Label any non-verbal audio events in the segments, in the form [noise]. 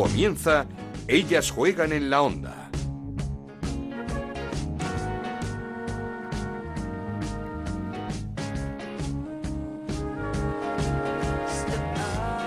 Comienza Ellas juegan en la onda.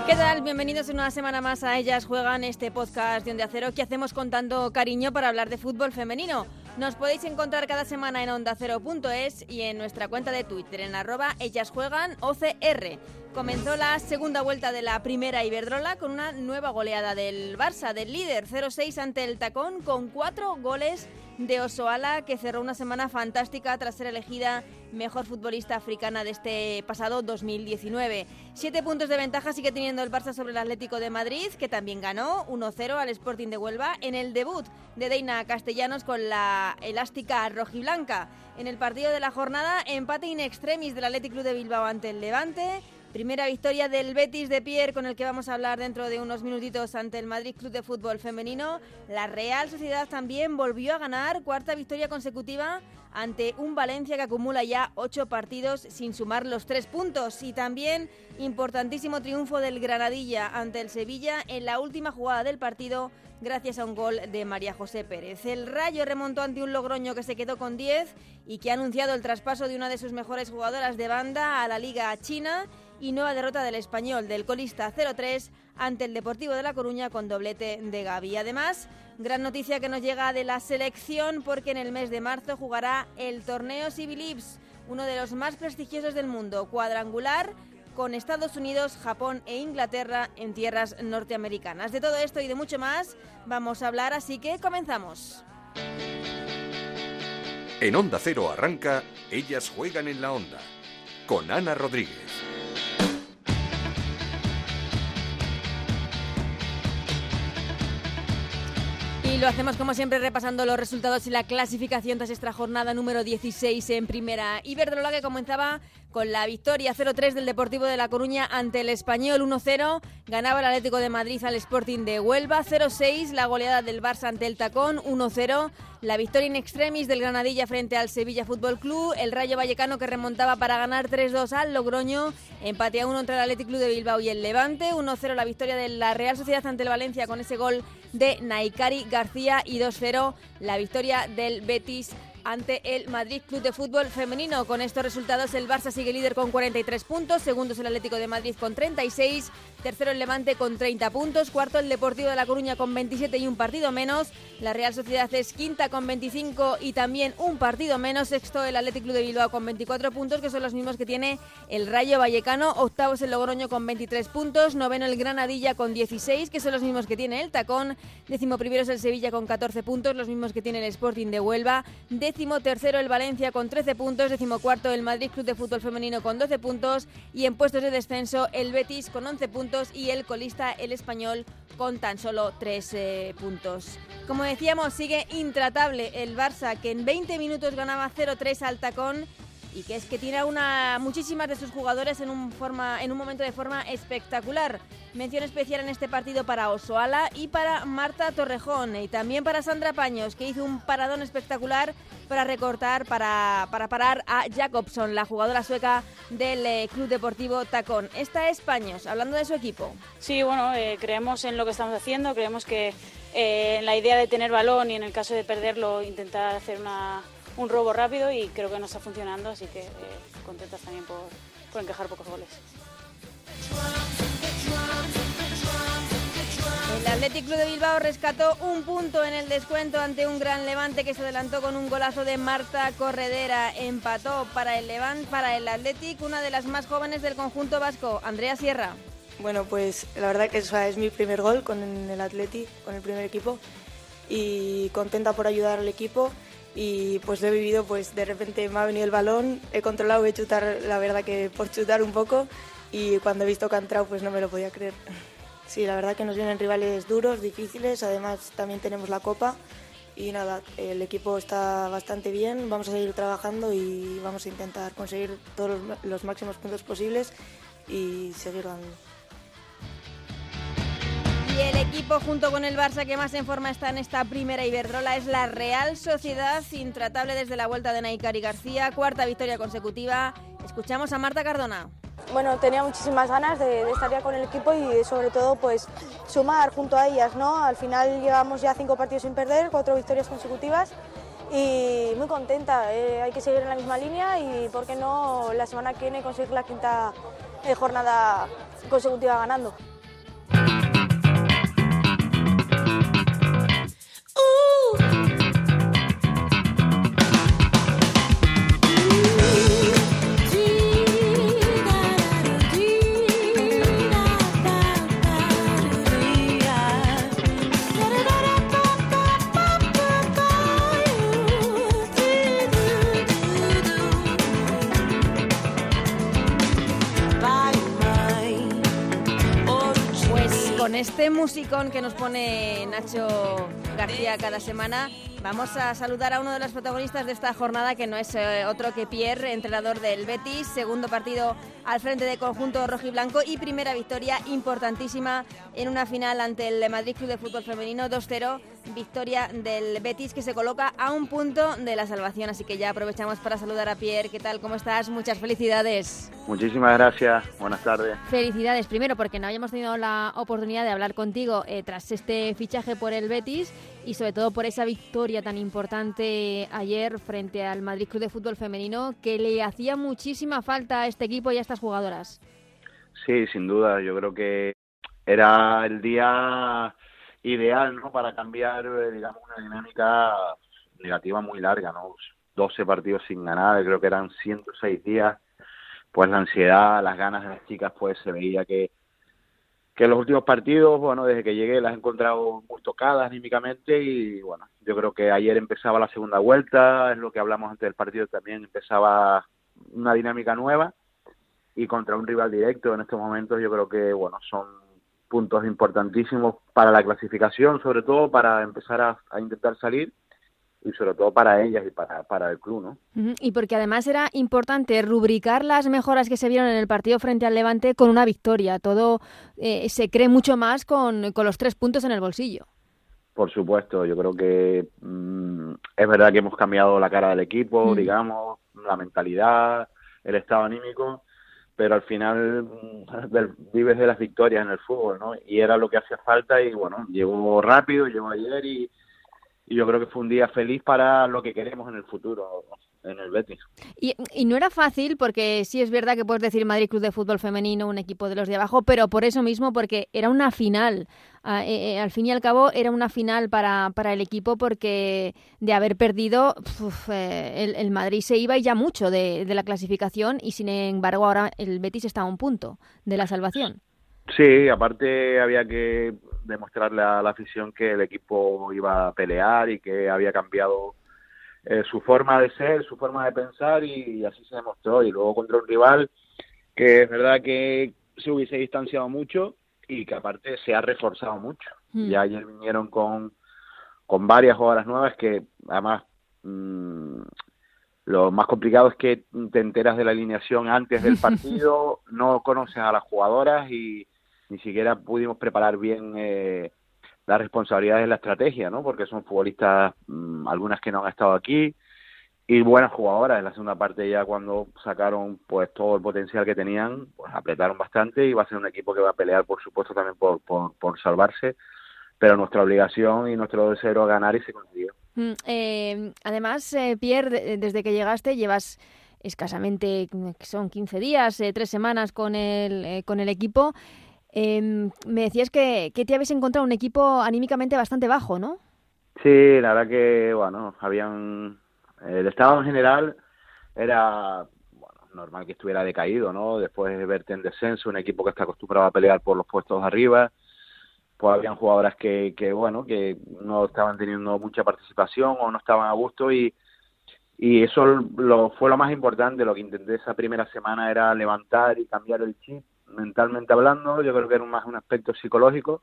¿Qué tal? Bienvenidos una semana más a Ellas Juegan, este podcast de Onda Cero que hacemos contando cariño para hablar de fútbol femenino. Nos podéis encontrar cada semana en ondacero.es y en nuestra cuenta de Twitter en arroba Ellas Juegan OCR. Comenzó la segunda vuelta de la primera Iberdrola con una nueva goleada del Barça, del líder 0-6 ante el Tacón con cuatro goles de Osoala que cerró una semana fantástica tras ser elegida mejor futbolista africana de este pasado 2019. Siete puntos de ventaja sigue teniendo el Barça sobre el Atlético de Madrid, que también ganó 1-0 al Sporting de Huelva en el debut de Deina Castellanos con la elástica rojiblanca. En el partido de la jornada, empate in extremis del Athletic Club de Bilbao ante el Levante. Primera victoria del Betis de Pierre, con el que vamos a hablar dentro de unos minutitos ante el Madrid Club de Fútbol Femenino. La Real Sociedad también volvió a ganar, cuarta victoria consecutiva ante un Valencia que acumula ya ocho partidos sin sumar los tres puntos. Y también importantísimo triunfo del Granadilla ante el Sevilla en la última jugada del partido gracias a un gol de María José Pérez. El Rayo remontó ante un Logroño que se quedó con 10 y que ha anunciado el traspaso de una de sus mejores jugadoras de banda a la Liga China y nueva derrota del español del colista 0-3 ante el Deportivo de La Coruña con doblete de Gaby. Además, gran noticia que nos llega de la selección porque en el mes de marzo jugará el torneo Civilips, uno de los más prestigiosos del mundo, cuadrangular con Estados Unidos, Japón e Inglaterra en tierras norteamericanas. De todo esto y de mucho más vamos a hablar, así que comenzamos. En Onda Cero arranca Ellas juegan en la onda con Ana Rodríguez. Y lo hacemos como siempre repasando los resultados y la clasificación tras esta jornada número 16 en primera. Iberdrola que comenzaba con la victoria 0-3 del Deportivo de La Coruña ante el Español 1-0. Ganaba el Atlético de Madrid al Sporting de Huelva 0-6. La goleada del Barça ante el Tacón 1-0. La victoria in extremis del Granadilla frente al Sevilla Fútbol Club. El Rayo Vallecano que remontaba para ganar 3-2 al Logroño. Empate a 1 entre el Atlético Club de Bilbao y el Levante. 1-0 la victoria de la Real Sociedad ante el Valencia con ese gol de Naikari García. Y 2-0 la victoria del Betis ante el Madrid Club de Fútbol Femenino. Con estos resultados el Barça sigue líder con 43 puntos, segundo es el Atlético de Madrid con 36, tercero el Levante con 30 puntos, cuarto el Deportivo de La Coruña con 27 y un partido menos, la Real Sociedad es quinta con 25 y también un partido menos, sexto el Atlético Club de Bilbao con 24 puntos, que son los mismos que tiene el Rayo Vallecano, octavo es el Logroño con 23 puntos, noveno el Granadilla con 16, que son los mismos que tiene el Tacón, décimo primero es el Sevilla con 14 puntos, los mismos que tiene el Sporting de Huelva, tercero el Valencia con 13 puntos, décimo cuarto el Madrid Club de Fútbol Femenino con 12 puntos y en puestos de descenso el Betis con 11 puntos y el colista el Español con tan solo 3 eh, puntos. Como decíamos, sigue intratable el Barça que en 20 minutos ganaba 0-3 al tacón y que es que tiene una muchísimas de sus jugadores en un forma en un momento de forma espectacular. Mención especial en este partido para Osoala y para Marta Torrejón y también para Sandra Paños, que hizo un paradón espectacular para recortar, para, para parar a Jacobson, la jugadora sueca del eh, Club Deportivo Tacón. Esta es Paños, hablando de su equipo. Sí, bueno, eh, creemos en lo que estamos haciendo, creemos que eh, en la idea de tener balón y en el caso de perderlo intentar hacer una, un robo rápido y creo que nos está funcionando, así que eh, contentas también por, por encajar pocos goles. El Athletic Club de Bilbao rescató un punto en el descuento ante un gran Levante que se adelantó con un golazo de Marta Corredera. Empató para el Levante, para el Athletic, una de las más jóvenes del conjunto vasco, Andrea Sierra. Bueno, pues la verdad que eso es mi primer gol con el Athletic, con el primer equipo y contenta por ayudar al equipo y pues lo he vivido, pues de repente me ha venido el balón, he controlado, a chutar, la verdad que por chutar un poco y cuando he visto que ha entrado pues no me lo podía creer. Sí, la verdad que nos vienen rivales duros, difíciles, además también tenemos la copa y nada, el equipo está bastante bien, vamos a seguir trabajando y vamos a intentar conseguir todos los máximos puntos posibles y seguir dando. Y el equipo junto con el Barça que más en forma está en esta primera Iberdrola es la Real Sociedad, intratable desde la vuelta de Naikari García, cuarta victoria consecutiva. Escuchamos a Marta Cardona. bueno, tenía muchísimas ganas de, estar ya con el equipo y sobre todo pues sumar junto a ellas, ¿no? Al final llevamos ya cinco partidos sin perder, cuatro victorias consecutivas y muy contenta. Eh, hay que seguir en la misma línea y, ¿por qué no, la semana que viene conseguir la quinta eh, jornada consecutiva ganando? Musicón que nos pone Nacho García cada semana, vamos a saludar a uno de los protagonistas de esta jornada, que no es eh, otro que Pierre, entrenador del Betis, segundo partido al frente de conjunto rojo y blanco y primera victoria importantísima en una final ante el Madrid Club de Fútbol Femenino 2-0 victoria del Betis que se coloca a un punto de la salvación. Así que ya aprovechamos para saludar a Pierre. ¿Qué tal? ¿Cómo estás? Muchas felicidades. Muchísimas gracias. Buenas tardes. Felicidades. Primero porque no habíamos tenido la oportunidad de hablar contigo eh, tras este fichaje por el Betis y sobre todo por esa victoria tan importante ayer frente al Madrid Club de Fútbol Femenino que le hacía muchísima falta a este equipo y a estas jugadoras. Sí, sin duda. Yo creo que era el día ideal ¿no? para cambiar eh, digamos una dinámica negativa muy larga no 12 partidos sin ganar creo que eran 106 días pues la ansiedad las ganas de las chicas pues se veía que que los últimos partidos bueno desde que llegué las he encontrado muy tocadas anímicamente y bueno yo creo que ayer empezaba la segunda vuelta es lo que hablamos antes del partido también empezaba una dinámica nueva y contra un rival directo en estos momentos yo creo que bueno son puntos importantísimos para la clasificación, sobre todo para empezar a, intentar salir y sobre todo para ellas y para, para el club, ¿no? Y porque además era importante rubricar las mejoras que se vieron en el partido frente al Levante con una victoria. Todo eh, se cree mucho más con, con, los tres puntos en el bolsillo. Por supuesto, yo creo que mm, es verdad que hemos cambiado la cara del equipo, digamos, la mentalidad, el estado anímico, pero al final mm, vives de las victorias en el fútbol, ¿no? Y era lo que hacía falta y bueno, llegó rápido, llegó ayer y, y yo creo que fue un día feliz para lo que queremos en el futuro en el Betis. Y, no era fácil porque sí es verdad que puedes decir Madrid Club de Fútbol Femenino, un equipo de los de abajo, pero por eso mismo, porque era una final. Ah, eh, eh, al fin y al cabo era una final para, para el equipo porque de haber perdido eh, el, Madrid se iba y ya mucho de, de la clasificación y sin embargo ahora el Betis está a un punto de la salvación. Sí, aparte había que demostrarle a la afición que el equipo iba a pelear y que había cambiado eh, su forma de ser, su forma de pensar y, así se demostró. Y luego contra un rival que es verdad que se hubiese distanciado mucho y que aparte se ha reforzado mucho. Hmm. Ya ayer vinieron con, con varias jugadoras nuevas que además mm, lo más complicado es que te enteras de la alineación antes del [laughs] partido, no conoces a las jugadoras y ni siquiera pudimos preparar bien eh, la responsabilidad de la estrategia, ¿no? Porque son futbolistas, mm, algunas que no han estado aquí, y buenas jugadoras. En la segunda parte ya cuando sacaron pues todo el potencial que tenían, pues apretaron bastante y va a ser un equipo que va a pelear, por supuesto, también por, por, salvarse, pero nuestra obligación y nuestro deseo es ganar y se consiguió. Mm, eh, además, eh, Pierre, desde que llegaste llevas escasamente, son 15 días, eh, tres semanas con el, eh, con el equipo. Eh, me decías que, te habéis encontrado un equipo anímicamente bastante bajo, ¿no? Sí, la verdad que, bueno, habían... El estado en general era bueno, normal que estuviera decaído, ¿no? Después de verte en descenso, un equipo que está acostumbrado a pelear por los puestos arriba, pues habían jugadoras que, que, bueno, que no estaban teniendo mucha participación o no estaban a gusto y, y eso lo, fue lo más importante, lo que intenté esa primera semana era levantar y cambiar el chip mentalmente hablando, yo creo que era más un aspecto psicológico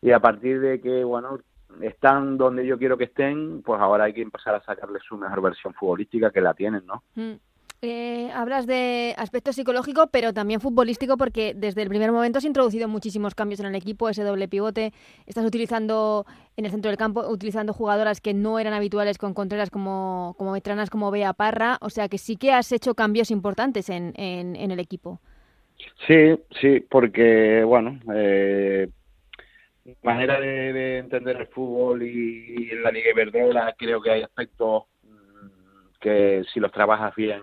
y a partir de que, bueno, están donde yo quiero que estén, pues ahora hay que empezar a sacarle su mejor versión futbolística que la tienen, ¿no? Mm. Eh, hablas de aspecto psicológico, pero también futbolístico, porque desde el primer momento has introducido muchísimos cambios en el equipo, ese doble pivote, estás utilizando en el centro del campo, utilizando jugadoras que no eran habituales con Contreras como, como veteranas como Bea Parra, o sea que sí que has hecho cambios importantes en, en el equipo. Sí, sí, porque, bueno, eh, manera de, entender el fútbol y, la Liga Iberdrola creo que hay aspectos mm, que si los trabajas bien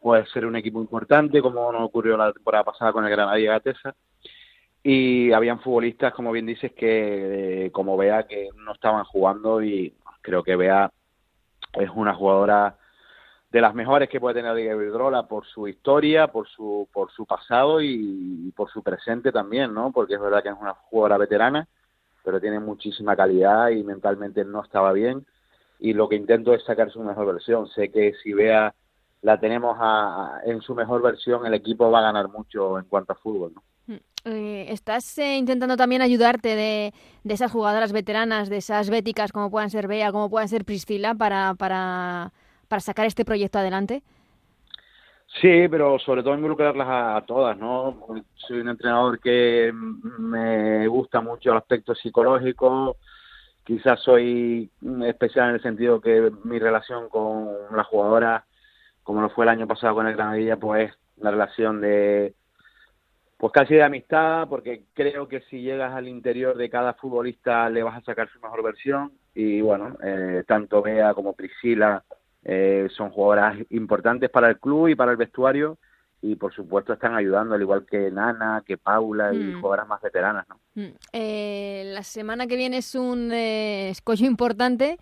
puede ser un equipo importante, como nos ocurrió la temporada pasada con el Granadilla Gatesa. Y habían futbolistas, como bien dices, que eh, como Bea que no estaban jugando y creo que Bea es una jugadora de las mejores que puede tener la Liga por su historia, por su por su pasado y, por su presente también, ¿no? Porque es verdad que es una jugadora veterana, pero tiene muchísima calidad y mentalmente no estaba bien y lo que intento es sacar su mejor versión. Sé que si vea la tenemos en su mejor versión, el equipo va a ganar mucho en cuanto a fútbol, ¿no? Mm, eh, ¿Estás eh, intentando también ayudarte de, de, esas jugadoras veteranas, de esas béticas como puedan ser Bea, como puedan ser Priscila, para para sacar este proyecto adelante? Sí, pero sobre todo involucrarlas a, todas, ¿no? Soy un entrenador que me gusta mucho el aspecto psicológico, quizás soy especial en el sentido que mi relación con la jugadora, como lo fue el año pasado con el Granadilla, pues una relación de pues casi de amistad, porque creo que si llegas al interior de cada futbolista le vas a sacar su mejor versión y bueno, eh, tanto Bea como Priscila eh, son jugadoras importantes para el club y para el vestuario y por supuesto están ayudando, al igual que Nana, que Paula y mm. jugadoras más veteranas. ¿no? Mm. Eh, la semana que viene es un eh, escollo importante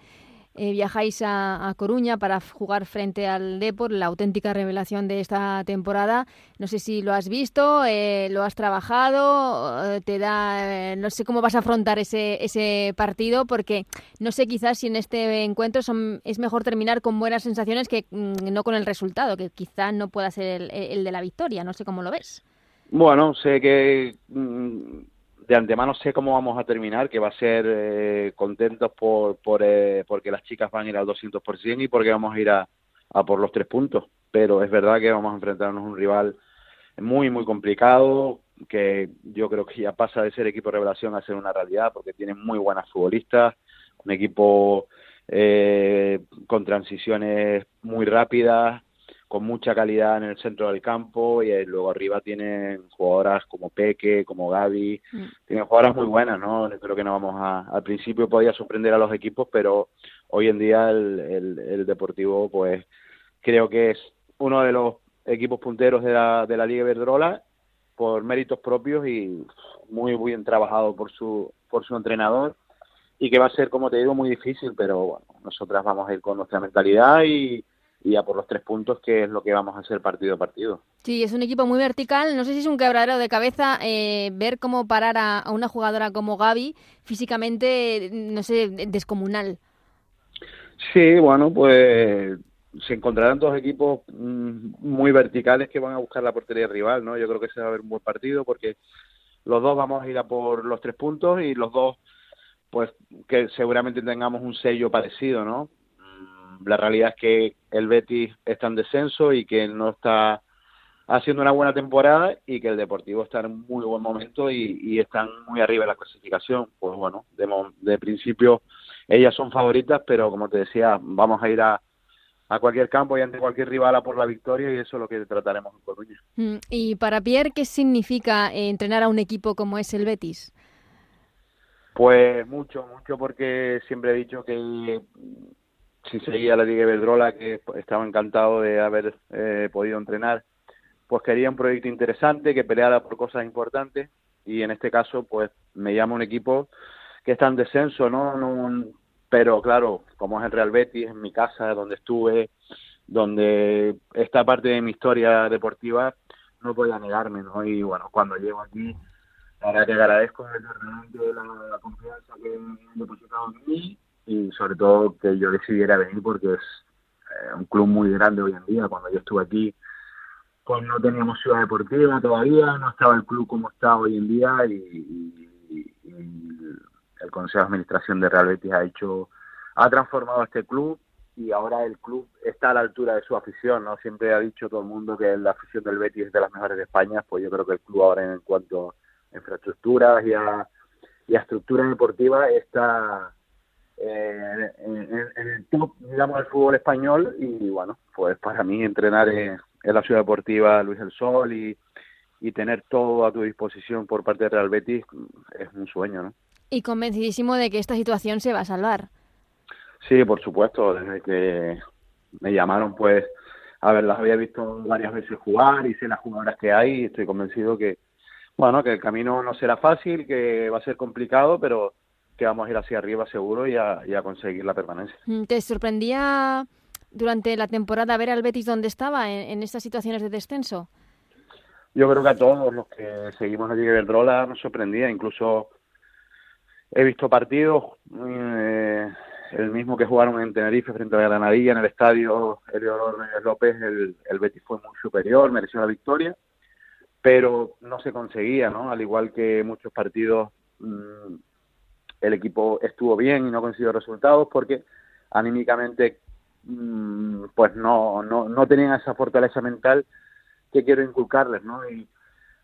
eh, viajáis a, Coruña para jugar frente al Depor, la auténtica revelación de esta temporada. No sé si lo has visto, eh, lo has trabajado, eh, te da, no sé cómo vas a afrontar ese, ese partido, porque no sé quizás si en este encuentro son, es mejor terminar con buenas sensaciones que mm, no con el resultado, que quizás no pueda ser el, el, de la victoria. No sé cómo lo ves. Bueno, sé que mm, de antemano sé cómo vamos a terminar, que va a ser eh, contentos por, por eh, porque las chicas van a ir al 200% y porque vamos a ir a, por los tres puntos. Pero es verdad que vamos a enfrentarnos a un rival muy, muy complicado, que yo creo que ya pasa de ser equipo revelación a ser una realidad, porque tienen muy buenas futbolistas, un equipo eh, con transiciones muy rápidas, con mucha calidad en el centro del campo y eh, luego arriba tienen jugadoras como Peque, como Gaby, mm. tienen jugadoras muy buenas, ¿no? Creo que no vamos a, al principio podía sorprender a los equipos, pero hoy en día el, el, Deportivo pues creo que es uno de los equipos punteros de la, de la Liga Verdrola por méritos propios y muy bien trabajado por su por su entrenador y que va a ser como te digo muy difícil pero bueno nosotras vamos a ir con nuestra mentalidad y, y a por los tres puntos, que es lo que vamos a hacer partido a partido. Sí, es un equipo muy vertical. No sé si es un quebradero de cabeza eh, ver cómo parar a, una jugadora como Gaby físicamente, no sé, descomunal. Sí, bueno, pues se encontrarán dos equipos mm, muy verticales que van a buscar la portería rival, ¿no? Yo creo que se va a ver un buen partido porque los dos vamos a ir a por los tres puntos y los dos, pues que seguramente tengamos un sello parecido, ¿no? La realidad es que el Betis está en descenso y que no está haciendo una buena temporada y que el Deportivo está en muy buen momento y, están muy arriba en la clasificación. Pues bueno, de, principio ellas son favoritas, pero como te decía, vamos a ir a, a cualquier campo y ante cualquier rival a por la victoria y eso es lo que trataremos en Coruña. Mm, y para Pierre, ¿qué significa eh, entrenar a un equipo como es el Betis? Pues mucho, mucho porque siempre he dicho que si seguía la Liga Iberdrola, que estaba encantado de haber eh, podido entrenar, pues quería un proyecto interesante, que peleara por cosas importantes, y en este caso, pues me llama un equipo que está en descenso, ¿no? pero claro, como es el Real Betis, en mi casa, donde estuve, donde esta parte de mi historia deportiva, no podía negarme, ¿no? Y bueno, cuando llego aquí, la verdad que agradezco realmente la, la confianza que han depositado en mí y sobre todo que yo decidiera venir porque es eh, un club muy grande hoy en día. Cuando yo estuve aquí, pues no teníamos ciudad deportiva todavía, no estaba el club como está hoy en día y, el Consejo de Administración de Real Betis ha hecho, ha transformado este club y ahora el club está a la altura de su afición, ¿no? Siempre ha dicho todo el mundo que la afición del Betis es de las mejores de España, pues yo creo que el club ahora en cuanto a infraestructuras y a, y a estructura deportiva está eh, en, el top, digamos, del fútbol español y bueno, pues para mí entrenar en, la ciudad deportiva Luis el Sol y, y tener todo a tu disposición por parte de Real Betis es un sueño, ¿no? Y convencidísimo de que esta situación se va a salvar. Sí, por supuesto, desde que me llamaron pues a ver, las había visto varias veces jugar y sé las jugadoras que hay y estoy convencido que, bueno, que el camino no será fácil, que va a ser complicado, pero que vamos a ir hacia arriba seguro y a, conseguir la permanencia. Mm, ¿Te sorprendía durante la temporada ver al Betis donde estaba en, estas situaciones de descenso? Yo creo que a todos los que seguimos a Liga Verdrola nos sorprendía, incluso he visto partidos eh, el mismo que jugaron en Tenerife frente a la Granadilla en el estadio Eleodoro López, el, el Betis fue muy superior, mereció la victoria, pero no se conseguía, ¿no? Al igual que muchos partidos, mm, el equipo estuvo bien y no consiguió resultados porque anímicamente mm, pues no, no, no tenían esa fortaleza mental que quiero inculcarles, ¿no? Y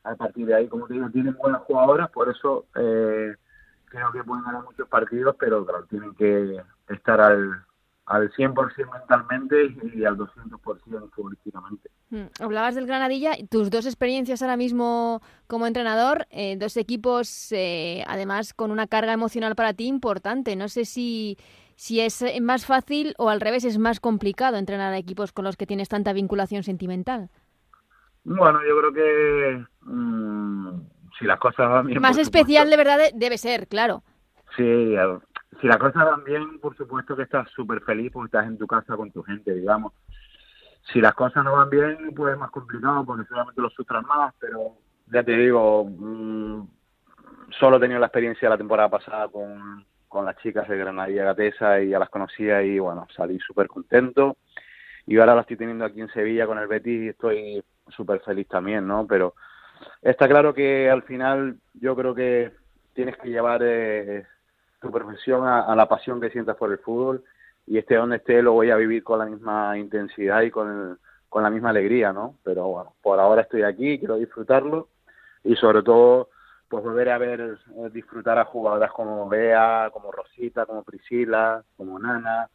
a partir de ahí, como te digo, tienen buenas jugadoras, por eso eh, creo que pueden ganar muchos partidos, pero claro, tienen que estar al, al 100% mentalmente y al 200% futbolísticamente. Mm, hablabas del Granadilla, tus dos experiencias ahora mismo como entrenador, eh, dos equipos eh, además con una carga emocional para ti importante. No sé si, si es más fácil o al revés es más complicado entrenar a equipos con los que tienes tanta vinculación sentimental. Bueno, yo creo que mm, si las cosas van bien... Más especial de verdad debe ser, claro. Sí, si las cosas van bien, por supuesto que estás súper feliz porque estás en tu casa con tu gente, digamos. Si las cosas no van bien, pues es más complicado porque seguramente lo sufras más, pero ya te digo, mm, solo he tenido la experiencia la temporada pasada con, con las chicas de Granadilla Gatesa y ya las conocía y bueno, salí súper contento. Y ahora la estoy teniendo aquí en Sevilla con el Betis y estoy súper feliz también, ¿no? Pero está claro que al final yo creo que tienes que llevar eh, tu profesión a, la pasión que sientas por el fútbol y esté donde esté lo voy a vivir con la misma intensidad y con, con la misma alegría, ¿no? Pero bueno, por ahora estoy aquí, quiero disfrutarlo y sobre todo pues volver a ver, eh, disfrutar a jugadoras como Bea, como Rosita, como Priscila, como Nana,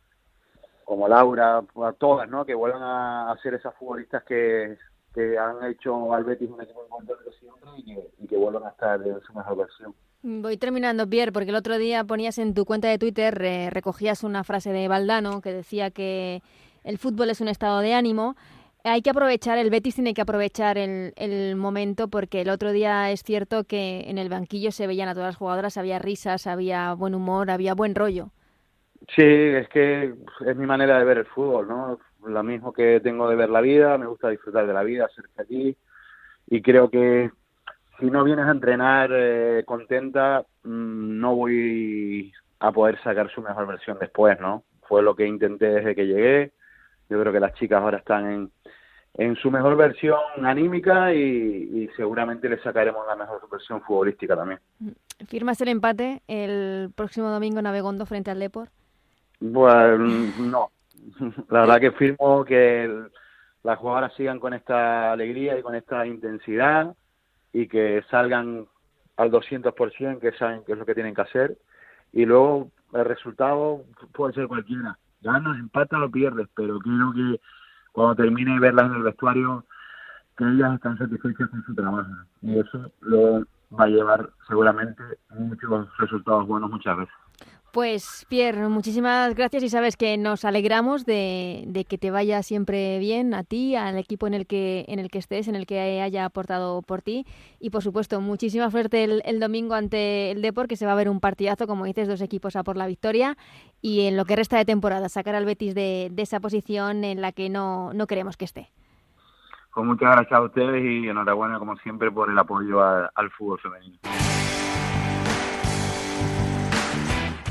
como Laura, a todas, ¿no? Que vuelvan a, ser esas futbolistas que, que han hecho al Betis un equipo importante siempre y que, y que vuelvan a estar en su mejor versión. Voy terminando, Pierre, porque el otro día ponías en tu cuenta de Twitter, recogías una frase de Valdano que decía que el fútbol es un estado de ánimo. Hay que aprovechar, el Betis tiene que aprovechar el, el, momento porque el otro día es cierto que en el banquillo se veían a todas las jugadoras, había risas, había buen humor, había buen rollo. Sí, es que es mi manera de ver el fútbol, ¿no? Lo mismo que tengo de ver la vida, me gusta disfrutar de la vida, ser feliz y creo que si no vienes a entrenar eh, contenta, mm, no voy a poder sacar su mejor versión después, ¿no? Fue lo que intenté desde que llegué. Yo creo que las chicas ahora están en, en su mejor versión anímica y, seguramente le sacaremos la mejor versión futbolística también. ¿Firmas el empate el próximo domingo en Abegondo frente al Depor? Bueno, no. [laughs] La verdad que firmo que las jugadoras sigan con esta alegría y con esta intensidad y que salgan al 200%, que saben qué es lo que tienen que hacer. Y luego el resultado puede ser cualquiera. Ganas, empatas o pierdes, pero quiero que cuando termine y verlas en el vestuario, que ellas están satisfechas con su trabajo. Y eso lo va a llevar seguramente muchos resultados buenos muchas veces. Pues Pierre, muchísimas gracias y sabes que nos alegramos de, que te vaya siempre bien a ti, al equipo en el que en el que estés, en el que haya aportado por ti y por supuesto muchísima suerte el, domingo ante el Depor que se va a ver un partidazo como dices dos equipos a por la victoria y en lo que resta de temporada sacar al Betis de, esa posición en la que no, no queremos que esté. Pues muchas gracias a ustedes y enhorabuena como siempre por el apoyo al fútbol femenino.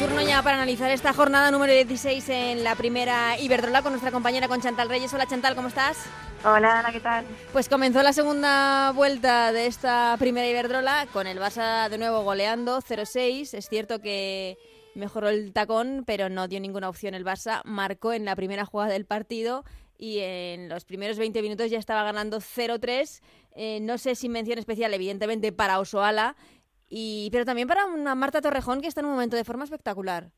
Turno ya para analizar esta jornada número 16 en la primera Iberdrola con nuestra compañera con Chantal Reyes. Hola Chantal, ¿cómo estás? Hola Ana, ¿qué tal? Pues comenzó la segunda vuelta de esta primera Iberdrola con el Barça de nuevo goleando 0-6. Es cierto que mejoró el tacón, pero no dio ninguna opción el Barça. Marcó en la primera jugada del partido y en los primeros 20 minutos ya estaba ganando 0-3. Eh, no sé si mención especial, evidentemente, para Osoala, y, pero también para una Marta Torrejón que está en un momento de forma espectacular.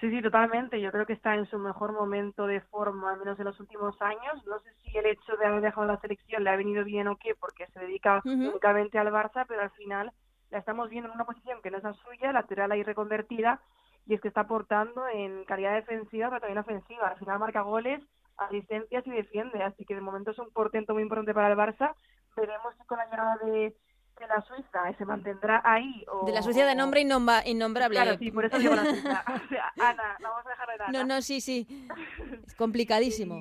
Sí, sí, totalmente. Yo creo que está en su mejor momento de forma, al menos en los últimos años. No sé si el hecho de haber dejado la selección le ha venido bien o qué, porque se dedica únicamente al Barça, pero al final la estamos viendo en una posición que no es la suya, lateral ahí reconvertida, y es que está aportando en calidad defensiva, pero también ofensiva. Al final marca goles, asistencias y defiende, así que de momento es un portento muy importante para el Barça. Veremos si con la llegada de de la Suiza se mantendrá ahí. O, de la Suiza de nombre innombrable. Claro, sí, por eso digo la Suiza. [laughs] O sea, Ana, vamos a dejar de Ana. No, no, sí, sí. [laughs] Es complicadísimo.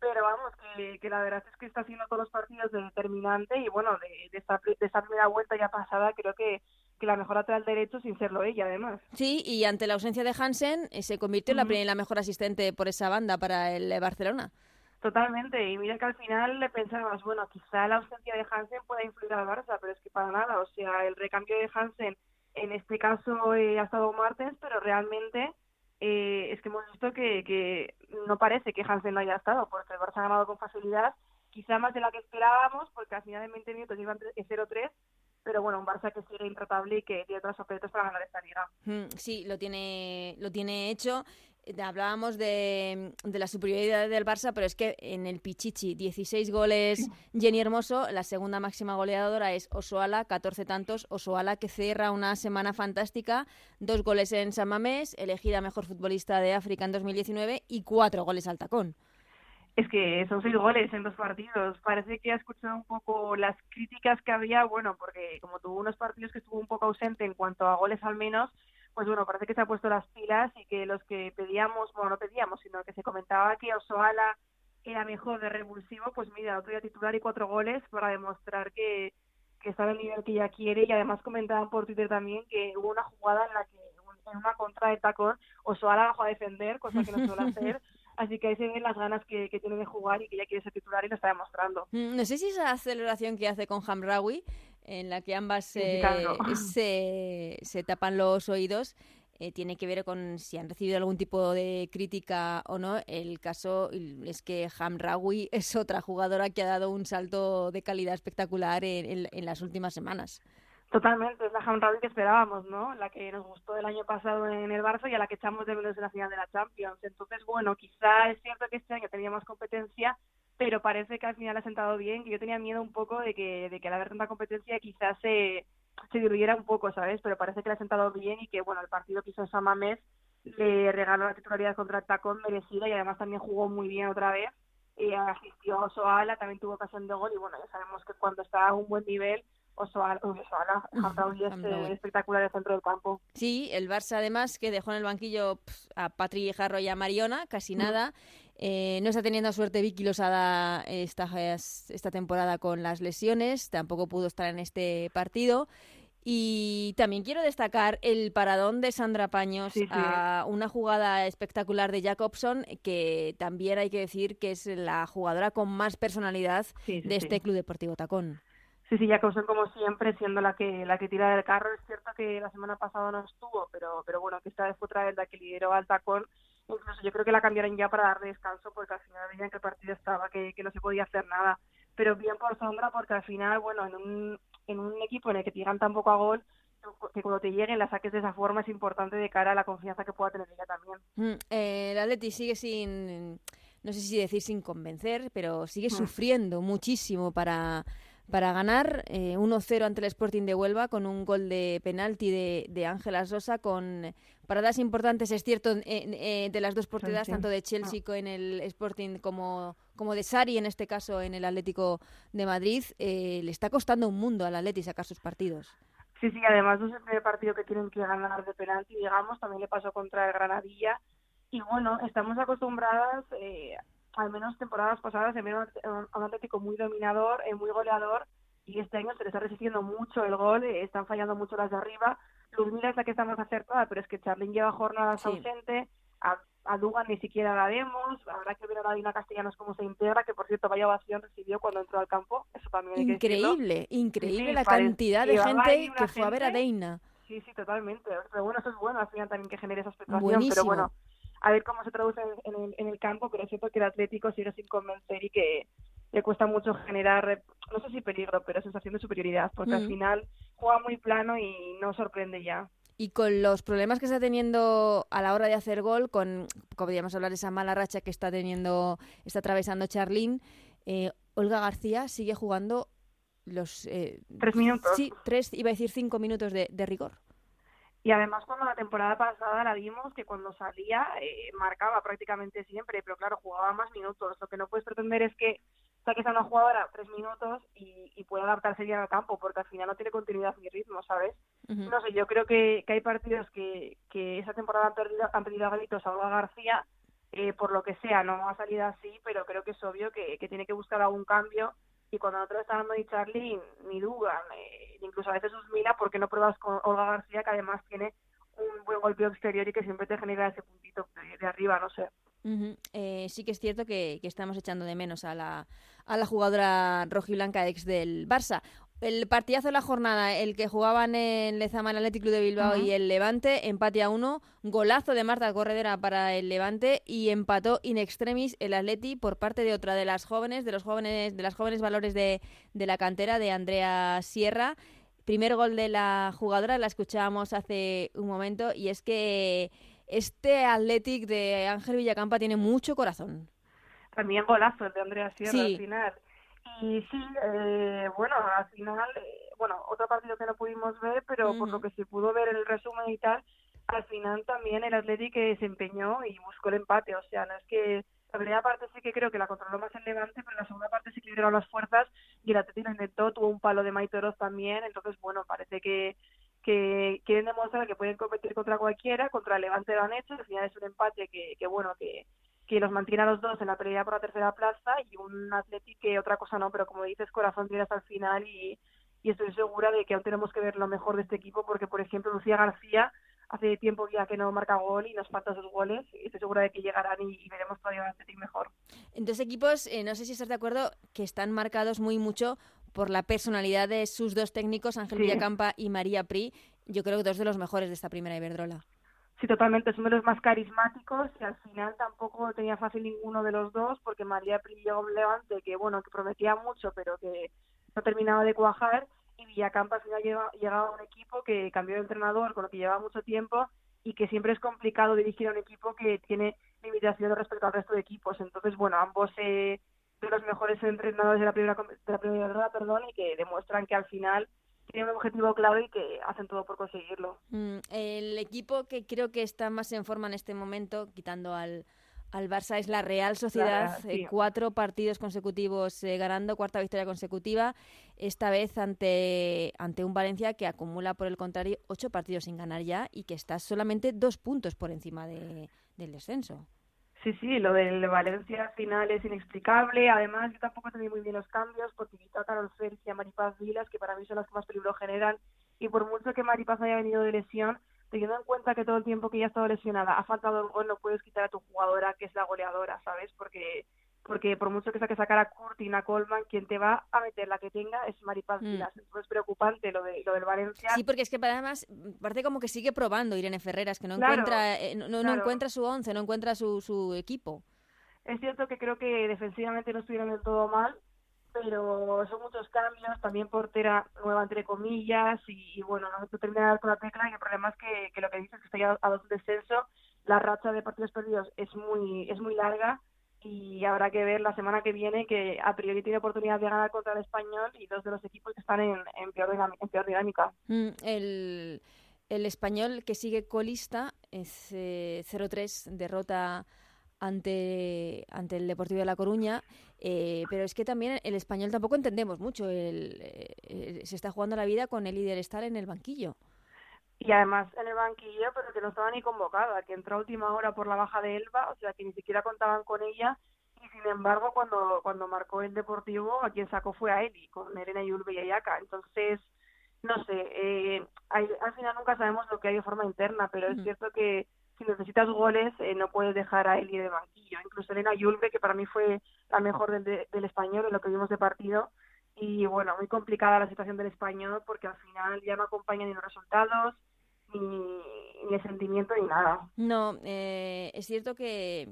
pero vamos, que, que, la verdad es que está haciendo todos los partidos de determinante y bueno, de, de, esta, de esta primera vuelta ya pasada, creo que, que la mejor lateral derecho sin serlo ella, además. Sí, y ante la ausencia de Hansen, eh, se convirtió en la, la mejor asistente por esa banda para el Barcelona. Totalmente, y mira que al final le pensabas, bueno, quizá la ausencia de Hansen pueda influir al Barça, pero es que para nada, o sea, el recambio de Hansen en este caso eh, ha estado Martens, pero realmente eh, es que hemos visto que, que no parece que Hansen no haya estado, porque el Barça ha ganado con facilidad, quizá más de la que esperábamos, porque al final de 20 minutos iban 0-3, pero bueno, un Barça que sigue intratable y que tiene otros objetos para ganar esta liga. Mm, sí, lo tiene, lo tiene hecho hablábamos de, de, la superioridad del Barça, pero es que en el Pichichi, 16 goles Jenny Hermoso, la segunda máxima goleadora es Osoala, 14 tantos, Osoala que cierra una semana fantástica, dos goles en San Mamés, elegida mejor futbolista de África en 2019 y cuatro goles al tacón. Es que son seis goles en dos partidos. Parece que ha escuchado un poco las críticas que había, bueno, porque como tuvo unos partidos que estuvo un poco ausente en cuanto a goles al menos, pues bueno, parece que se ha puesto las pilas y que los que pedíamos, bueno, no pedíamos, sino que se comentaba que Osoala era mejor de revulsivo, pues mira, otro día titular y cuatro goles para demostrar que, que está al nivel que ella quiere y además comentaban por Twitter también que hubo una jugada en la que en una contra de tacón Osoala bajó a defender, cosa que no suele [laughs] hacer, así que ahí se ven las ganas que, que tiene de jugar y que ella quiere ser titular y lo está demostrando. Mm, no sé si esa aceleración que hace con Hamraoui en la que ambas se, se, tapan los oídos. Eh, tiene que ver con si han recibido algún tipo de crítica o no. El caso es que Hamraoui [laughs] es otra jugadora que ha dado un salto de calidad espectacular en, en, las últimas semanas. Totalmente, es la Hamraoui que esperábamos, ¿no? La que nos gustó el año pasado en el Barça y a la que echamos de menos en la final de la Champions. Entonces, bueno, quizá es cierto que este año teníamos competencia, pero parece que al final ha sentado bien, que yo tenía miedo un poco de que, de que al haber tanta competencia quizás se, se diluyera un poco, ¿sabes? Pero parece que le ha sentado bien y que, bueno, el partido que hizo Samamés le regaló la titularidad contra tacón merecida y además también jugó muy bien otra vez. y asistió a Soala, también tuvo ocasión de gol y bueno, ya sabemos que cuando está a un buen nivel Osoala, Osoala es eh, espectacular el centro del campo. Sí, el Barça además que dejó en el banquillo a Patri Jarro y a Mariona, casi mm. nada. Eh, no está teniendo suerte Vicky Losada esta, esta temporada con las lesiones, tampoco pudo estar en este partido. Y también quiero destacar el paradón de Sandra Paños a una jugada espectacular de Jacobson, que también hay que decir que es la jugadora con más personalidad de este Club Deportivo Tacón. Sí, sí, Jacobson como siempre siendo la que la que tira del carro. Es cierto que la semana pasada no estuvo, pero pero bueno, que esta vez fue otra vez la que lideró al tacón incluso yo creo que la cambiaron ya para darle descanso porque al final veían que el partido estaba, que, que no se podía hacer nada. Pero bien por sombra porque al final, bueno, en un, en un equipo en el que te llegan tan poco a gol, que cuando te lleguen la saques de esa forma es importante de cara a la confianza que pueda tener ella también. Mm, eh, el Atleti sigue sin, no sé si decir sin convencer, pero sigue mm. sufriendo muchísimo para para ganar eh, 1-0 ante el Sporting de Huelva con un gol de penalti de, de Ángela Sosa con paradas importantes, es cierto, eh, de las dos porteras, tanto de Chelsea ah. en el Sporting como, como de Sari en este caso en el Atlético de Madrid. Eh, le está costando un mundo al Atleti sacar sus partidos. Sí, sí, además no es el primer partido que tienen que ganar de penalti, digamos, también le pasó contra el Granadilla. Y bueno, estamos acostumbradas eh, al menos temporadas pasadas, se vieron a un Atlético muy dominador, eh, muy goleador, y este año se le está resistiendo mucho el gol, eh, están fallando mucho las de arriba. Luzmila es la que está más acertada, pero es que Charlín lleva jornadas ausente, a, a, Dugan ni siquiera la vemos, habrá que ver a Dina Castellanos cómo se integra, que por cierto vaya ovación recibió cuando entró al campo, eso también Increíble, increíble la cantidad de gente que fue a ver a Deina sí, sí, totalmente. Pero bueno, eso es bueno al final también que genere esa expectación. Pero bueno, a ver cómo se traduce en el, en el campo, pero siento que el Atlético sigue sin convencer y que le cuesta mucho generar, no sé si peligro, pero sensación de superioridad, porque al mm. final juega muy plano y no sorprende ya. Y con los problemas que está teniendo a la hora de hacer gol, con, podríamos hablar de esa mala racha que está teniendo, está atravesando Charlín, eh, Olga García sigue jugando los... Eh, tres minutos. Sí, tres, iba a decir cinco minutos de, de rigor. Y además cuando la temporada pasada la vimos que cuando salía eh, marcaba prácticamente siempre, pero claro, jugaba más minutos. Lo que no puedes pretender es que saques a una jugadora tres minutos y, y pueda adaptarse bien al campo, porque al final no tiene continuidad ni ritmo, ¿sabes? No sé, yo creo que, que hay partidos que, que esa temporada han perdido, han perdido a gritos a Olga García, eh, por lo que sea, no ha salido así, pero creo que es obvio que, que tiene que buscar algún cambio y cuando no te lo está dando ni Dugan, eh, incluso a veces Usmila, ¿por qué no pruebas con Olga García, que además tiene un buen golpeo exterior y que siempre te genera ese puntito de, arriba, no sé? eh, sí que es cierto que, que, estamos echando de menos a la, a la jugadora rojiblanca ex del Barça el partidazo de la jornada, el que jugaban en Lezama, el Athletic Club de Bilbao y el Levante, empate a uno, golazo de Marta Corredera para el Levante y empató in extremis el Atleti por parte de otra de las jóvenes, de los jóvenes, de las jóvenes valores de, de la cantera de Andrea Sierra. Primer gol de la jugadora, la escuchábamos hace un momento, y es que este Athletic de Ángel Villacampa tiene mucho corazón. También golazo el de Andrea Sierra al final y sí, eh, bueno, al final, eh, bueno, otro partido que no pudimos ver, pero por lo que se pudo ver en el resumen y tal, al final también el Atlético se empeñó y buscó el empate. O sea, no es que la primera parte sí que creo que la controló más el Levante, pero la segunda parte sí que las fuerzas y el Atlético lo intentó, tuvo un palo de Maitoros también. Entonces, bueno, parece que, que quieren demostrar que pueden competir contra cualquiera, contra el Levante lo han hecho. Al final es un empate que, que bueno, que que los mantiene a los dos en la pelea por la tercera plaza y un Athletic que otra cosa no, pero como dices, corazón tiene hasta el final y, y estoy segura de que aún tenemos que ver lo mejor de este equipo porque, por ejemplo, Lucía García hace tiempo ya que no marca gol y nos faltan sus goles y estoy segura de que llegarán y, veremos todavía un Athletic mejor. En dos equipos, eh, no sé si estás de acuerdo, que están marcados muy mucho por la personalidad de sus dos técnicos, Ángel Villacampa y María Pri. Yo creo que dos de los mejores de esta primera Iberdrola. Sí, totalmente, son de los más carismáticos y al final tampoco tenía fácil ninguno de los dos porque María llegó un Levante que, bueno, que prometía mucho pero que no terminaba de cuajar y Villacampa al final llegaba a un equipo que cambió de entrenador con lo que llevaba mucho tiempo y que siempre es complicado dirigir a un equipo que tiene limitaciones respecto al resto de equipos. Entonces, bueno, ambos eh, de los mejores entrenadores de la primera de la primera perdón, y que demuestran que al final tienen un objetivo claro y que hacen todo por conseguirlo. Mm, el equipo que creo que está más en forma en este momento, quitando al, al Barça, es la Real Sociedad. Eh, cuatro partidos consecutivos eh, ganando, cuarta victoria consecutiva. Esta vez ante, ante un Valencia que acumula, por el contrario, ocho partidos sin ganar ya y que está solamente dos puntos por encima de, del descenso. Sí, sí, lo del Valencia al final es inexplicable. Además, yo tampoco entendí muy bien los cambios porque quitó a Carol Félix y a Maripaz Vilas, que para mí son las que más peligro generan. Y por mucho que Maripaz haya venido de lesión, teniendo en cuenta que todo el tiempo que ella ha estado lesionada ha faltado el gol, no puedes quitar a tu jugadora, que es la goleadora, ¿sabes? Porque porque por mucho que saque sacar a Curtin, a Colman, quien te va a meter la que tenga es Maripaz mm. Vilas. Entonces es preocupante lo, de, lo del Valencia. Sí, porque es que además parece como que sigue probando Irene Ferreras, que no encuentra eh, no, no, encuentra su once, no encuentra su, su equipo. Es cierto que creo que defensivamente no estuvieron del todo mal, pero son muchos cambios, también portera nueva entre comillas, y, bueno, no termina de dar con la tecla, y el problema es que, que lo que dices es que está ya a dos descenso, la racha de partidos perdidos es muy, es muy larga, y habrá que ver la semana que viene que a priori tiene oportunidad de ganar contra el español y dos de los equipos que están en, peor, dinámica. Mm, el, español que sigue colista es eh, 0-3, derrota ante, ante el Deportivo de La Coruña, eh, pero es que también el español tampoco entendemos mucho, el, eh, se está jugando la vida con el líder estar en el banquillo y además en el banquillo, pero que no estaba ni convocada, que entró a última hora por la baja de Elba, o sea que ni siquiera contaban con ella, y sin embargo cuando, cuando marcó el Deportivo, a quien sacó fue a Eli, con Elena Yulbe y Ayaka, entonces, no sé, eh, al final nunca sabemos lo que hay de forma interna, pero es cierto que si necesitas goles eh, no puedes dejar a Eli de banquillo, incluso Elena Yulbe, que para mí fue la mejor del, del español en lo que vimos de partido, y bueno, muy complicada la situación del español porque al final ya no acompañan ni los resultados, ni, ni sentimiento ni nada. No, eh, es cierto que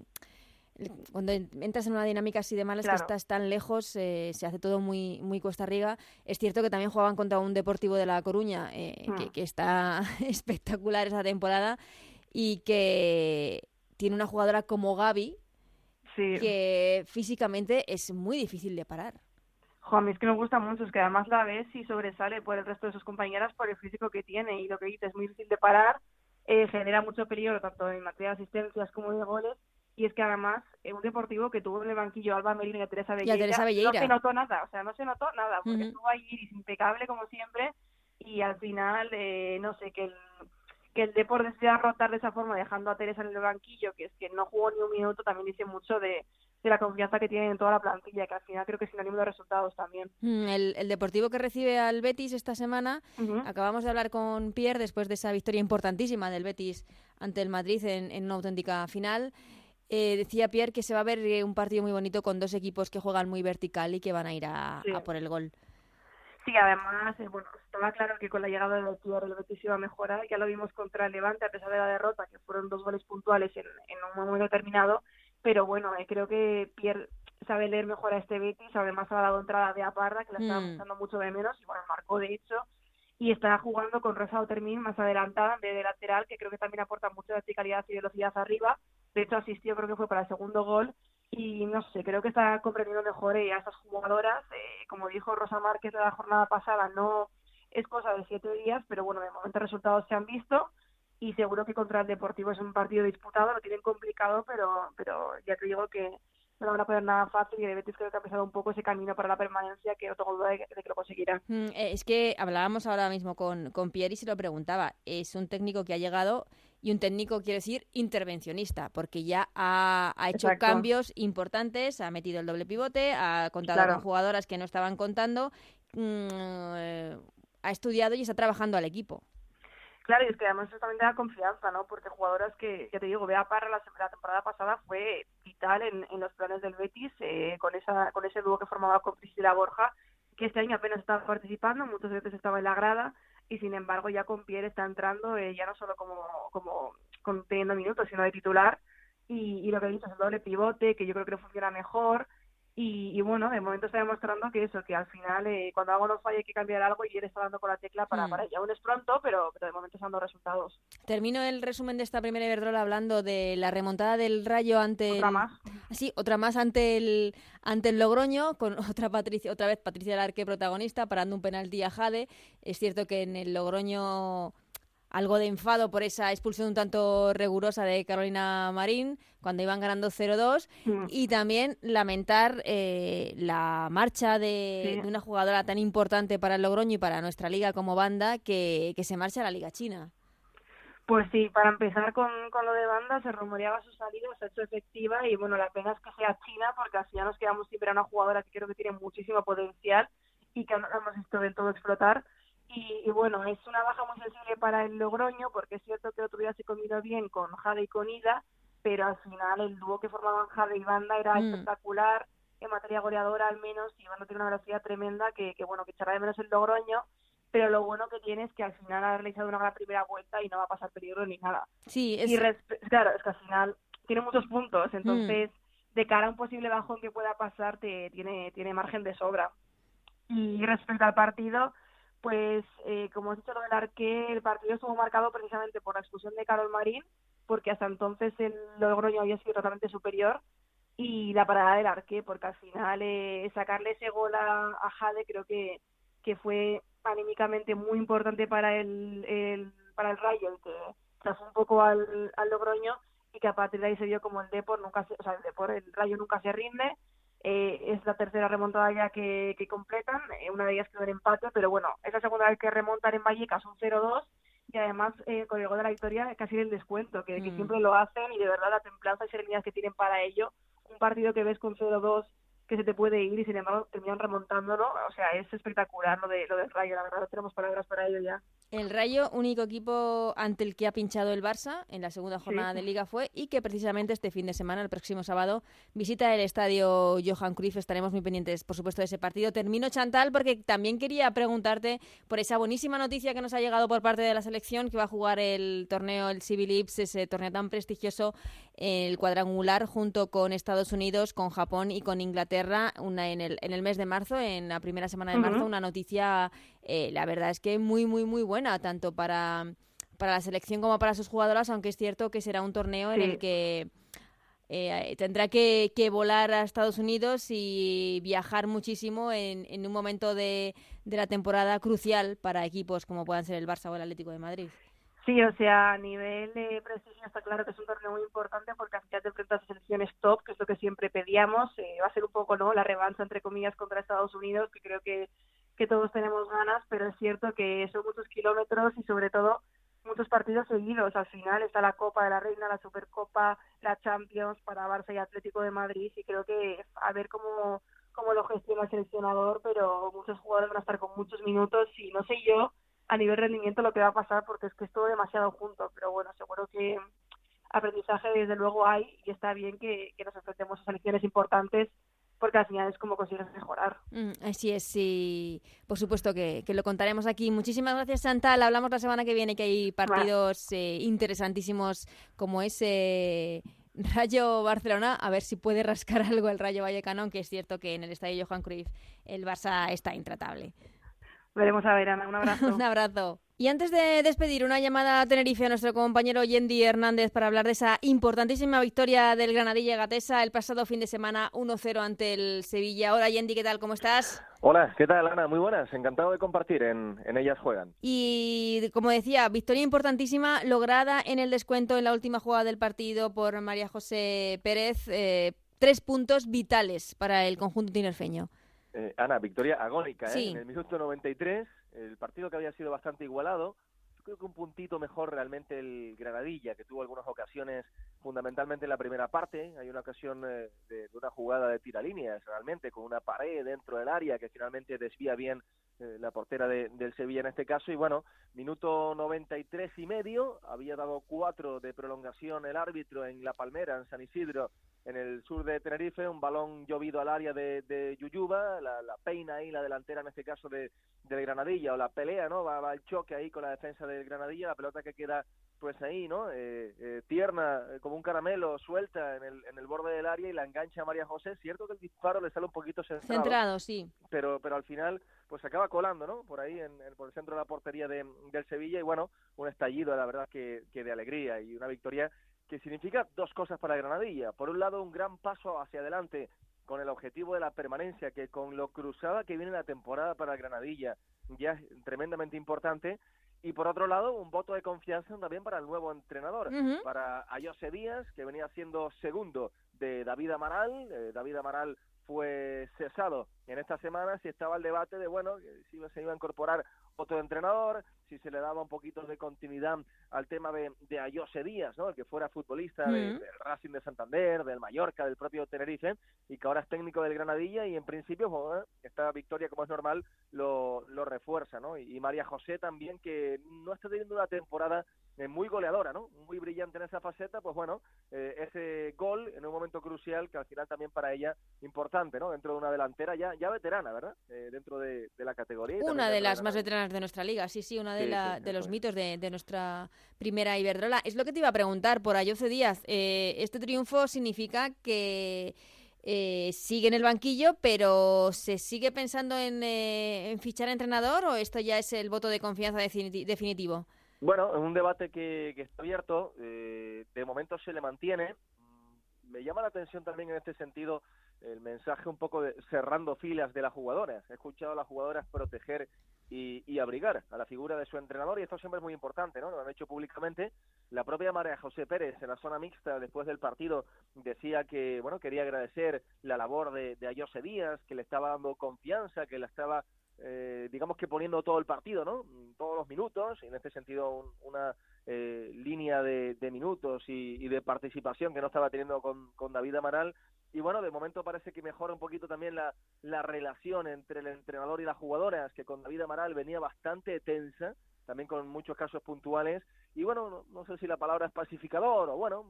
cuando entras en una dinámica así de malas que estás tan lejos, eh, se hace todo muy, muy cuesta arriba. Es cierto que también jugaban contra un Deportivo de La Coruña, eh, que, hmm. que, está [laughs] espectacular esa temporada, y que tiene una jugadora como Gaby, que físicamente es muy difícil de parar. Jo, a mí es que me gusta mucho, es que además la ves y sobresale por el resto de sus compañeras por el físico que tiene y lo que dice es muy difícil de parar, eh, genera mucho peligro tanto en materia de asistencias como de goles y es que además es un deportivo que tuvo en el banquillo Alba Merino y a Teresa Belleira, no se notó nada, o sea, no se notó nada, porque estuvo ahí Iris impecable como siempre y al final, eh, no sé, que el, que el deporte decida rotar de esa forma dejando a Teresa en el banquillo, que es que no jugó ni un minuto, también dice mucho de, de la confianza que tienen en toda la plantilla, que al final creo que es sinónimo de resultados también. Mm, el, el Deportivo que recibe al Betis esta semana, acabamos de hablar con Pierre después de esa victoria importantísima del Betis ante el Madrid en, en una auténtica final. Eh, decía Pierre que se va a ver eh, un partido muy bonito con dos equipos que juegan muy vertical y que van a ir a, por el gol. Sí, además, eh, bueno, estaba claro que con la llegada de Pierre el Betis iba a mejorar. Ya lo vimos contra el Levante, a pesar de la derrota, que fueron dos goles puntuales en, en un momento determinado. Pero bueno, creo que Pierre sabe leer mejor a este Betis. Además, ha dado entrada de Aparra, que la estaba mm. gustando mucho de menos, y bueno, marcó de hecho. Y está jugando con Rosa Otermin más adelantada de lateral, que creo que también aporta mucha verticalidad y velocidad arriba de hecho, asistió, creo que fue para el segundo gol. Y no sé, creo que está comprendiendo mejor a esas jugadoras. Eh, como dijo Rosa Márquez la jornada pasada, no es cosa de siete días, pero bueno, de momento resultados se han visto y seguro que contra el Deportivo es un partido disputado, lo tienen complicado, pero, pero ya te digo que no van a poner nada fácil y de Betis creo que ha empezado un poco ese camino para la permanencia que no tengo duda de que, lo conseguirá. Mm, eh, es que hablábamos ahora mismo con, con Pierre y se lo preguntaba. Es un técnico que ha llegado y un técnico quiere decir intervencionista, porque ya ha, hecho cambios importantes, ha metido el doble pivote, ha contado con jugadoras que no estaban contando, mm, ha estudiado y está trabajando al equipo. Claro, y es que además eso también da confianza, ¿no? Porque jugadoras que, ya te digo, Bea Parra la, la temporada pasada fue vital en, en los planes del Betis, eh, con esa con ese dúo que formaba con Priscila Borja, que este año apenas estaba participando, muchas veces estaba en la grada, y sin embargo ya con Pierre está entrando eh, ya no solo como, como, teniendo minutos, sino de titular, y, y lo que he dicho es el doble pivote, que yo creo que funciona mejor, y, bueno, de momento está demostrando que eso, que al final eh, cuando algo no falla hay que cambiar algo y él está dando con la tecla para, mm. para ella. Aún es pronto, pero, pero de momento están dando resultados. Termino el resumen de esta primera Iberdrola hablando de la remontada del Rayo ante... Otra más. Sí, otra más ante el, ante el Logroño, con [laughs] otra Patricia, otra vez Patricia Larque protagonista, parando un penalti a Jade. Es cierto que en el Logroño algo de enfado por esa expulsión un tanto rigurosa de Carolina Marín cuando iban ganando 0-2 mm. y también lamentar eh, la marcha de, una jugadora tan importante para el Logroño y para nuestra liga como banda que, que se marcha a la Liga China. Pues sí, para empezar con, con lo de banda, se rumoreaba su salida, se ha hecho efectiva y bueno, la pena es que sea China porque así ya nos quedamos siempre a una jugadora que creo que tiene muchísimo potencial y que no hemos visto del todo explotar y, bueno, es una baja muy sensible para el Logroño, porque es cierto que otro día se comido bien con Jade y con Ida, pero al final el dúo que formaban Jade y Banda era mm. espectacular, en materia goleadora al menos, y Banda tiene una velocidad tremenda que, que bueno, que echará de menos el Logroño, pero lo bueno que tiene es que al final ha realizado una gran primera vuelta y no va a pasar peligro ni nada. Sí, es... Y claro, es que al final tiene muchos puntos, entonces mm. de cara a un posible bajón que pueda pasar, te, tiene, tiene margen de sobra. Y respecto al partido, pues eh, como has dicho lo del Arque, el partido estuvo marcado precisamente por la expulsión de Carol Marín, porque hasta entonces el Logroño había sido totalmente superior, y la parada del Arque, porque al final eh, sacarle ese gol a, Jade creo que, que fue anímicamente muy importante para el, el para el Rayo, y que trazó un poco al, al Logroño, y que a partir de ahí se vio como el Depor nunca se, o sea, el Depor, el Rayo nunca se rinde, eh, es la tercera remontada ya que, que completan, eh, una de ellas quedó en empate, pero bueno, es la segunda vez que remontan en Vallecas un 0-2 y además eh, con el gol de la victoria casi el descuento, que, que, mm. siempre lo hacen y de verdad la templanza y serenidad que tienen para ello, un partido que ves con 0-2 que se te puede ir y sin embargo terminan remontándolo, o sea, es espectacular lo de lo del Rayo, la verdad no tenemos palabras para ello ya. El Rayo, único equipo ante el que ha pinchado el Barça en la segunda jornada de Liga fue y que precisamente este fin de semana, el próximo sábado, visita el estadio Johan Cruyff. Estaremos muy pendientes, por supuesto, de ese partido. Termino, Chantal, porque también quería preguntarte por esa buenísima noticia que nos ha llegado por parte de la selección que va a jugar el torneo, el Civil Ips, ese torneo tan prestigioso, el cuadrangular, junto con Estados Unidos, con Japón y con Inglaterra, una en el, en el mes de marzo, en la primera semana de marzo, una noticia, eh, la verdad es que muy, muy, muy buena buena, tanto para, para la selección como para sus jugadoras, aunque es cierto que será un torneo en el que eh, tendrá que, que, volar a Estados Unidos y viajar muchísimo en, en un momento de, de, la temporada crucial para equipos como puedan ser el Barça o el Atlético de Madrid. Sí, o sea, a nivel de prestigio está claro que es un torneo muy importante porque al final te enfrentas a selecciones top, que es lo que siempre pedíamos. Eh, va a ser un poco no la revancha, entre comillas, contra Estados Unidos, que creo que que todos tenemos ganas, pero es cierto que son muchos kilómetros y sobre todo muchos partidos seguidos. Al final está la Copa de la Reina, la Supercopa, la Champions para Barça y Atlético de Madrid y creo que a ver cómo, cómo lo gestiona el seleccionador, pero muchos jugadores van a estar con muchos minutos y no sé yo a nivel rendimiento lo que va a pasar porque es que es todo demasiado junto, pero bueno, seguro que aprendizaje desde luego hay y está bien que, que nos enfrentemos a selecciones importantes porque al final es como consigues mejorar. Mm, así es, sí. Por supuesto que, lo contaremos aquí. Muchísimas gracias, Chantal. Hablamos la semana que viene que hay partidos eh, interesantísimos como ese Rayo Barcelona. A ver si puede rascar [laughs] algo el Rayo Vallecano, aunque es cierto que en el estadio Johan Cruyff el Barça está intratable. Veremos a ver, Ana. Un abrazo. [laughs] Un abrazo. Y antes de despedir, una llamada a Tenerife a nuestro compañero Yendi Hernández para hablar de esa importantísima victoria del Granadilla Gatesa el pasado fin de semana 1-0 ante el Sevilla. Hola Yendi, ¿qué tal? ¿Cómo estás? Hola, ¿qué tal Ana? Muy buenas, encantado de compartir, en, Ellas Juegan. Y como decía, victoria importantísima lograda en el descuento en la última jugada del partido por María José Pérez. Eh, tres puntos vitales para el conjunto tinerfeño. Eh, Ana, victoria agónica, ¿eh? En el minuto 93 el partido que había sido bastante igualado, creo que un puntito mejor realmente el Granadilla, que tuvo algunas ocasiones, fundamentalmente en la primera parte, hay una ocasión eh, de, una jugada de tiralíneas, realmente, con una pared dentro del área que finalmente desvía bien eh, la portera del Sevilla en este caso, y bueno, minuto 93 y medio, había dado cuatro de prolongación el árbitro en La Palmera, en San Isidro, en el sur de Tenerife, un balón llovido al área de, de Yuyuba, la, la, peina ahí, la delantera en este caso de, del Granadilla, o la pelea, ¿no? Va, va, el choque ahí con la defensa del Granadilla, la pelota que queda pues ahí, ¿no? Eh, eh, tierna, eh, como un caramelo, suelta en el, en el borde del área y la engancha a María José. Cierto que el disparo le sale un poquito centrado. Centrado, sí. Pero, pero al final, pues se acaba colando, ¿no? Por ahí, en, por el centro de la portería de, del Sevilla y bueno, un estallido, la verdad, que, que de alegría y una victoria que significa dos cosas para Granadilla. Por un lado, un gran paso hacia adelante con el objetivo de la permanencia, que con lo cruzada que viene la temporada para Granadilla ya es tremendamente importante. Y por otro lado, un voto de confianza también para el nuevo entrenador, para Ayose Díaz, que venía siendo segundo de David Amaral. Eh, David Amaral fue cesado en esta semana si estaba el debate de, bueno, si se iba a incorporar otro entrenador, si se le daba un poquito de continuidad al tema de, de Ayose Díaz, ¿no? El que fuera futbolista del Racing de Santander, del Mallorca, del propio Tenerife, y que ahora es técnico del Granadilla, y en principio, bueno, esta victoria, como es normal, lo, lo refuerza, ¿no? Y, María José también, que no está teniendo una temporada muy goleadora, ¿no? Muy brillante en esa faceta, pues bueno, eh, ese gol en un momento crucial que al final también para ella importante, ¿no? Dentro de una delantera ya, ya veterana, ¿verdad? Eh, dentro de, la categoría. Una de las más veteranas de nuestra liga, sí, sí, una de, la, de los mitos de, de, nuestra primera Iberdrola. Es lo que te iba a preguntar por Ayoce Díaz. este triunfo significa que... sigue en el banquillo, pero ¿se sigue pensando en, en, fichar entrenador o esto ya es el voto de confianza definitivo? Bueno, es un debate que, está abierto, eh, de momento se le mantiene. Mm, me llama la atención también en este sentido el mensaje un poco de cerrando filas de las jugadoras. He escuchado a las jugadoras proteger y, abrigar a la figura de su entrenador y esto siempre es muy importante, ¿no? Lo han hecho públicamente. La propia María José Pérez en la zona mixta después del partido decía que, bueno, quería agradecer la labor de, de Ayose Díaz, que le estaba dando confianza, que la estaba eh, digamos que poniendo todo el partido, ¿no? Todos los minutos, y en este sentido una eh, línea de, minutos y, de participación que no estaba teniendo con, David Amaral. Y bueno, de momento parece que mejora un poquito también la, la relación entre el entrenador y las jugadoras, que con David Amaral venía bastante tensa también con muchos casos puntuales, y bueno, no, sé si la palabra es pacificador, o bueno,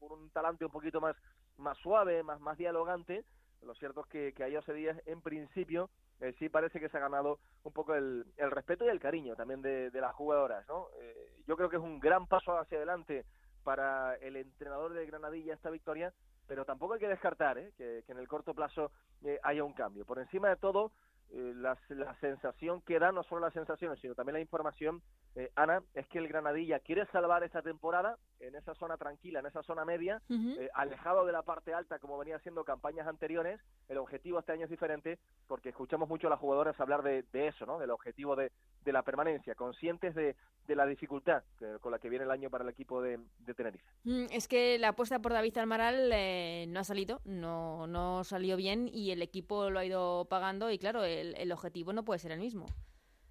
un, un talante un poquito más, más suave, más, más dialogante, lo cierto es que, que a José en principio, eh, sí parece que se ha ganado un poco el, el respeto y el cariño también de, las jugadoras, ¿no? Eh, yo creo que es un gran paso hacia adelante para el entrenador de Granadilla esta victoria, pero tampoco hay que descartar ¿eh? que, que, en el corto plazo eh, haya un cambio. Por encima de todo, eh, la, la, sensación que da, no solo las sensaciones, sino también la información, eh, Ana, es que el Granadilla quiere salvar esta temporada en esa zona tranquila, en esa zona media, uh -huh. eh, alejado de la parte alta como venía haciendo campañas anteriores. El objetivo este año es diferente porque escuchamos mucho a las jugadoras hablar de, de eso, ¿no? del objetivo de, de la permanencia, conscientes de, de la dificultad que, con la que viene el año para el equipo de, de Tenerife. Mm, es que la apuesta por David Almaral eh, no ha salido, no, no salió bien y el equipo lo ha ido pagando y claro, el, el objetivo no puede ser el mismo.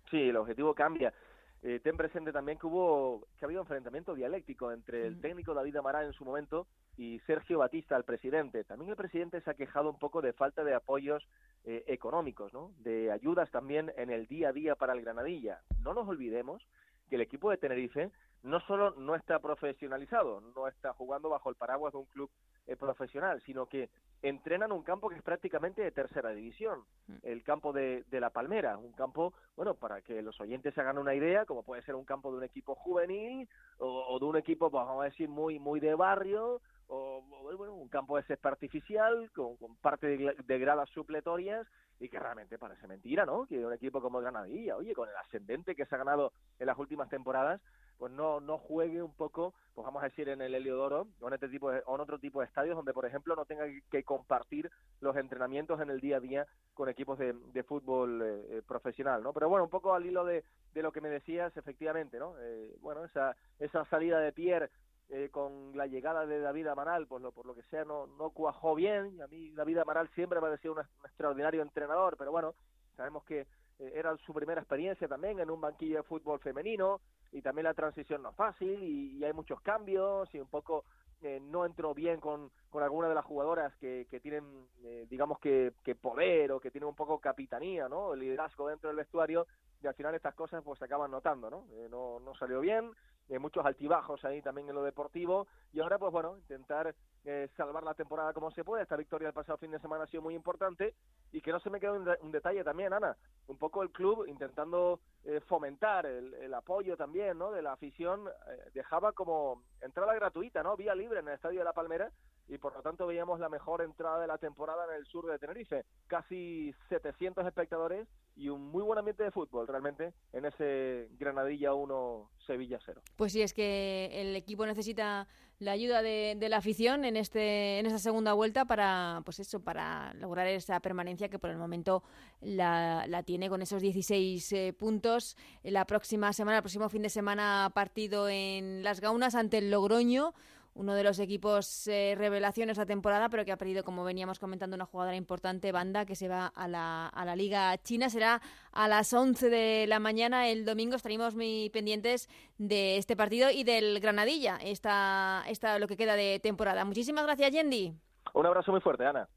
Sí, el objetivo cambia. Eh, ten presente también que hubo que ha habido enfrentamiento dialéctico entre el técnico David Amaral en su momento y Sergio Batista, el presidente. También el presidente se ha quejado un poco de falta de apoyos eh, económicos, ¿no? De ayudas también en el día a día para el Granadilla. No nos olvidemos que el equipo de Tenerife no solo no está profesionalizado, no está jugando bajo el paraguas de un club eh, profesional, sino que entrenan un campo que es prácticamente de tercera división, el campo de, de, La Palmera, un campo, bueno, para que los oyentes se hagan una idea, como puede ser un campo de un equipo juvenil o, o de un equipo, pues, vamos a decir, muy, muy de barrio, o, bueno, un campo de césped artificial con, con parte de, de, gradas supletorias y que realmente parece mentira, ¿no? Que un equipo como Granadilla, oye, con el ascendente que se ha ganado en las últimas temporadas, pues no, no juegue un poco, pues vamos a decir, en el Heliodoro o en, este tipo de, o en otro tipo de estadios donde, por ejemplo, no tenga que compartir los entrenamientos en el día a día con equipos de, de fútbol eh, profesional, ¿no? Pero bueno, un poco al hilo de, de lo que me decías, efectivamente, ¿no? Eh, bueno, esa, esa salida de Pierre eh, con la llegada de David Amaral, pues lo, por lo que sea, no, no cuajó bien. A mí David Amaral siempre me ha parecido un, extraordinario entrenador, pero bueno, sabemos que eh, era su primera experiencia también en un banquillo de fútbol femenino y también la transición no es fácil y, y hay muchos cambios y un poco eh, no entró bien con, con algunas de las jugadoras que, que tienen, eh, digamos que, que poder o que tienen un poco capitanía, ¿no? El liderazgo dentro del vestuario y al final estas cosas pues se acaban notando, ¿no? Eh, no, no salió bien, eh, muchos altibajos ahí también en lo deportivo y ahora pues bueno, intentar eh, salvar la temporada como se puede. Esta victoria del pasado fin de semana ha sido muy importante y que no se me quede un, un detalle también, Ana, un poco el club intentando eh, fomentar el, el, apoyo también, ¿no? De la afición, eh, dejaba como entrada gratuita, ¿no? Vía libre en el Estadio de la Palmera y por lo tanto veíamos la mejor entrada de la temporada en el sur de Tenerife. Casi 700 espectadores y un muy buen ambiente de fútbol realmente en ese Granadilla 1 Sevilla 0. Pues sí, es que el equipo necesita la ayuda de, de, la afición en este en esta segunda vuelta para pues eso para lograr esa permanencia que por el momento la, la tiene con esos 16 eh, puntos la próxima semana el próximo fin de semana partido en Las Gaunas ante el Logroño uno de los equipos eh, revelaciones la temporada, pero que ha perdido, como veníamos comentando, una jugadora importante, Banda, que se va a la, a la Liga China. Será a las 11 de la mañana el domingo. Estaremos muy pendientes de este partido y del Granadilla, esta, esta, lo que queda de temporada. Muchísimas gracias, Yendi. Un abrazo muy fuerte, Ana.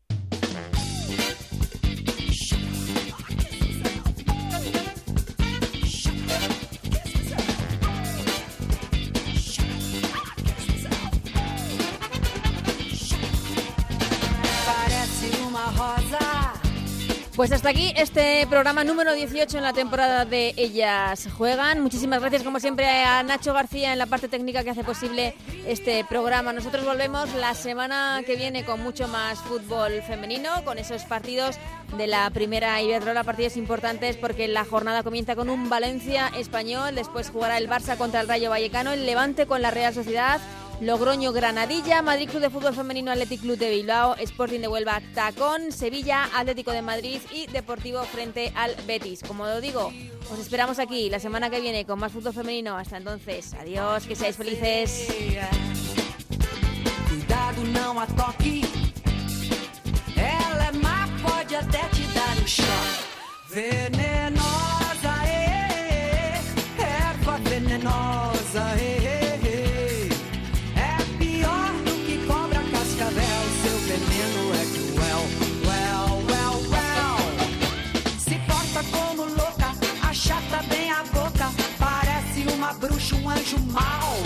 Pues hasta aquí este programa número 18 en la temporada de Ellas Juegan. Muchísimas gracias, como siempre, a Nacho García en la parte técnica que hace posible este programa. Nosotros volvemos la semana que viene con mucho más fútbol femenino, con esos partidos de la primera Iberdrola, partidos importantes porque la jornada comienza con un Valencia español, después jugará el Barça contra el Rayo Vallecano, el Levante con la Real Sociedad Logroño Granadilla, Madrid Club de Fútbol Femenino Athletic Club de Bilbao, Sporting de Huelva Tacón, Sevilla, Atlético de Madrid y Deportivo frente al Betis. Como lo digo, os esperamos aquí la semana que viene con más fútbol femenino. Hasta entonces, adiós, que seáis felices. Cuidado, não a toque. Até te dar um. Venenosa. tomorrow.